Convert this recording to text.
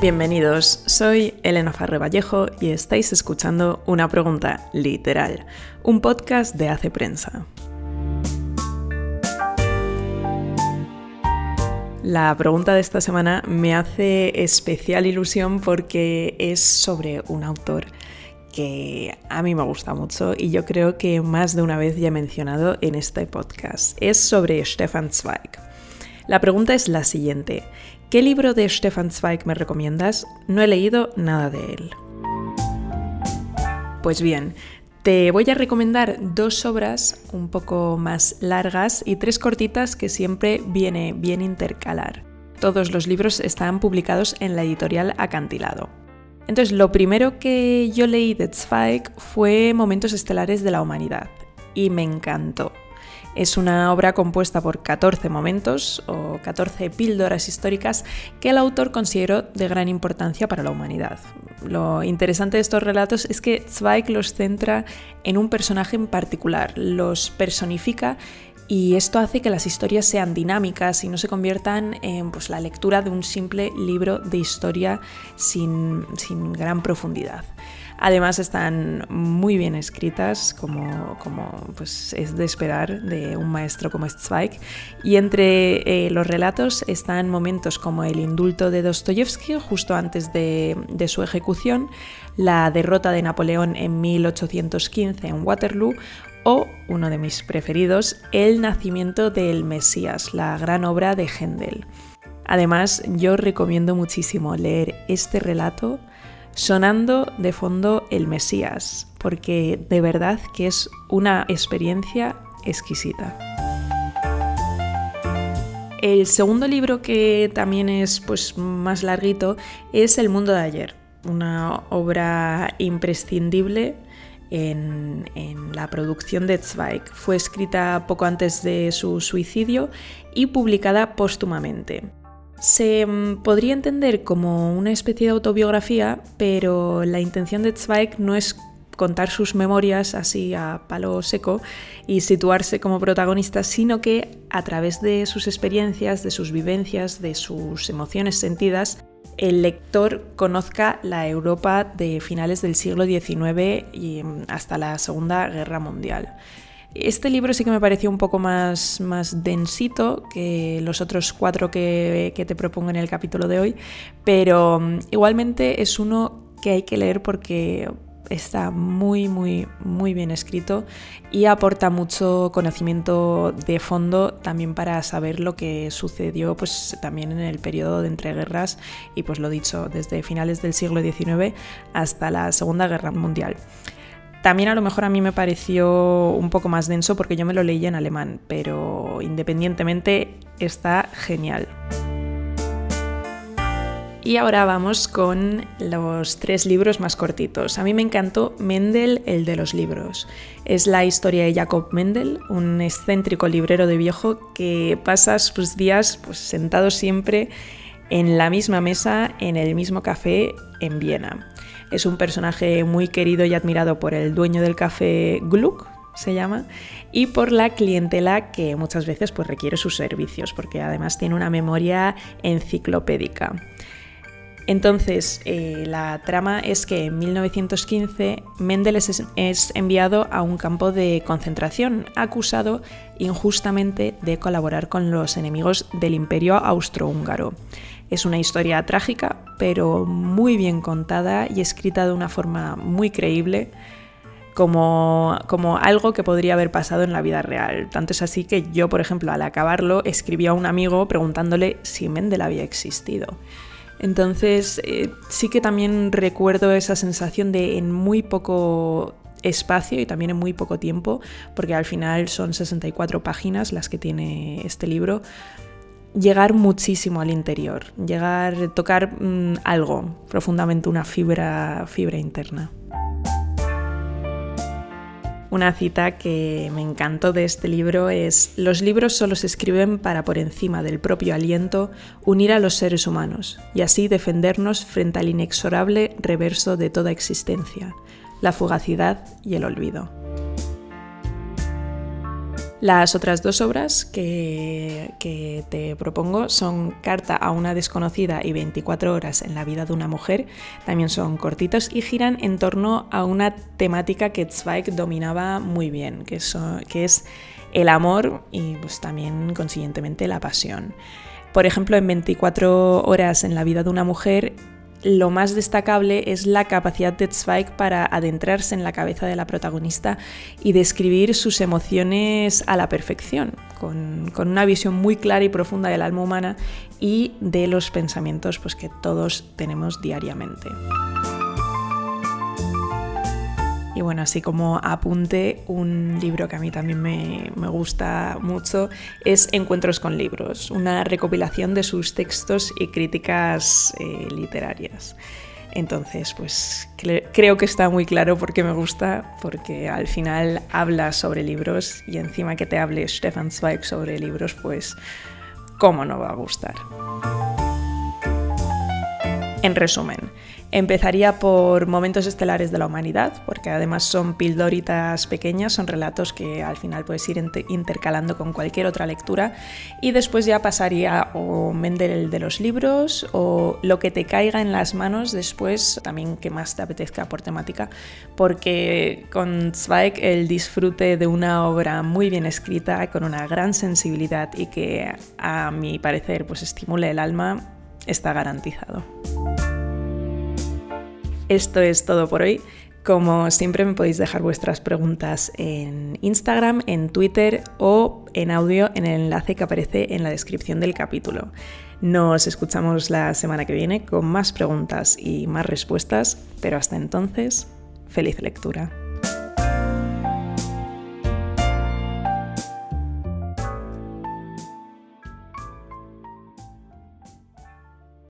Bienvenidos, soy Elena Farre Vallejo y estáis escuchando Una Pregunta Literal, un podcast de Hace Prensa. La pregunta de esta semana me hace especial ilusión porque es sobre un autor que a mí me gusta mucho y yo creo que más de una vez ya he mencionado en este podcast. Es sobre Stefan Zweig. La pregunta es la siguiente. ¿Qué libro de Stefan Zweig me recomiendas? No he leído nada de él. Pues bien, te voy a recomendar dos obras un poco más largas y tres cortitas que siempre viene bien intercalar. Todos los libros están publicados en la editorial Acantilado. Entonces, lo primero que yo leí de Zweig fue Momentos Estelares de la Humanidad y me encantó. Es una obra compuesta por 14 momentos o 14 píldoras históricas que el autor consideró de gran importancia para la humanidad. Lo interesante de estos relatos es que Zweig los centra en un personaje en particular, los personifica y esto hace que las historias sean dinámicas y no se conviertan en pues, la lectura de un simple libro de historia sin, sin gran profundidad. Además están muy bien escritas, como, como pues es de esperar de un maestro como Zweig. Y entre eh, los relatos están momentos como el indulto de Dostoyevsky justo antes de, de su ejecución, la derrota de Napoleón en 1815 en Waterloo o, uno de mis preferidos, El nacimiento del Mesías, la gran obra de Händel. Además, yo recomiendo muchísimo leer este relato sonando de fondo el Mesías, porque de verdad que es una experiencia exquisita. El segundo libro que también es pues, más larguito es El mundo de ayer, una obra imprescindible en, la producción de Zweig. Fue escrita poco antes de su suicidio y publicada póstumamente. Se mm, podría entender como una especie de autobiografía, pero la intención de Zweig no es contar sus memorias así a palo seco y situarse como protagonista, sino que a través de sus experiencias, de sus vivencias, de sus emociones sentidas, el lector conozca la Europa de finales del siglo XIX y mm, hasta la Segunda Guerra Mundial. Este libro sí que me pareció un poco más, más densito que los otros cuatro que, que te propongo en el capítulo de hoy, pero mm, igualmente es uno que hay que leer porque está muy, muy, muy bien escrito y aporta mucho conocimiento de fondo también para saber lo que sucedió pues también en el periodo de entreguerras y pues lo dicho, desde finales del siglo XIX hasta la Segunda Guerra Mundial. También a lo mejor a mí me pareció un poco más denso porque yo me lo leía en alemán, pero independientemente está genial. Y ahora vamos con los tres libros más cortitos. A mí me encantó Mendel, el de los libros. Es la historia de Jacob Mendel, un excéntrico librero de viejo que pasa sus días pues, sentado siempre en la misma mesa, en el mismo café en Viena. Es un personaje muy querido y admirado por el dueño del café Gluck, se llama, y por la clientela que muchas veces pues, requiere sus servicios, porque además tiene una memoria enciclopédica. Entonces, eh, la trama es que en 1915 Mendel es, enviado a un campo de concentración, acusado injustamente de colaborar con los enemigos del imperio austrohúngaro. Es una historia trágica, pero muy bien contada y escrita de una forma muy creíble, como, como, algo que podría haber pasado en la vida real. Tanto es así que yo, por ejemplo, al acabarlo, escribí a un amigo preguntándole si Mendel había existido. Entonces, eh, sí que también recuerdo esa sensación de en muy poco espacio y también en muy poco tiempo, porque al final son 64 páginas las que tiene este libro, llegar muchísimo al interior, llegar, tocar mm, algo profundamente, una fibra, fibra interna. Una cita que me encantó de este libro es, los libros solo se escriben para por encima del propio aliento unir a los seres humanos y así defendernos frente al inexorable reverso de toda existencia, la fugacidad y el olvido. Las otras dos obras que, te propongo son Carta a una desconocida y 24 horas en la vida de una mujer. También son cortitos y giran en torno a una temática que Zweig dominaba muy bien, que, que es el amor y pues, también consiguientemente la pasión. Por ejemplo, en 24 horas en la vida de una mujer lo más destacable es la capacidad de Zweig para adentrarse en la cabeza de la protagonista y describir sus emociones a la perfección, con, una visión muy clara y profunda del alma humana y de los pensamientos pues, que todos tenemos diariamente. Y bueno, así como apunte, un libro que a mí también me, gusta mucho es Encuentros con Libros, una recopilación de sus textos y críticas eh, literarias. Entonces, pues creo que está muy claro por qué me gusta, porque al final habla sobre libros y encima que te hable Stefan Zweig sobre libros, pues cómo no va a gustar. En resumen, Empezaría por Momentos Estelares de la Humanidad, porque además son pildoritas pequeñas, son relatos que al final puedes ir intercalando con cualquier otra lectura. Y después ya pasaría o Mendel de los libros o lo que te caiga en las manos después, también que más te apetezca por temática, porque con Zweig el disfrute de una obra muy bien escrita, con una gran sensibilidad y que a mi parecer pues estimule el alma, está garantizado. Esto es todo por hoy. Como siempre me podéis dejar vuestras preguntas en Instagram, en Twitter o en audio en el enlace que aparece en la descripción del capítulo. Nos escuchamos la semana que viene con más preguntas y más respuestas, pero hasta entonces, feliz lectura.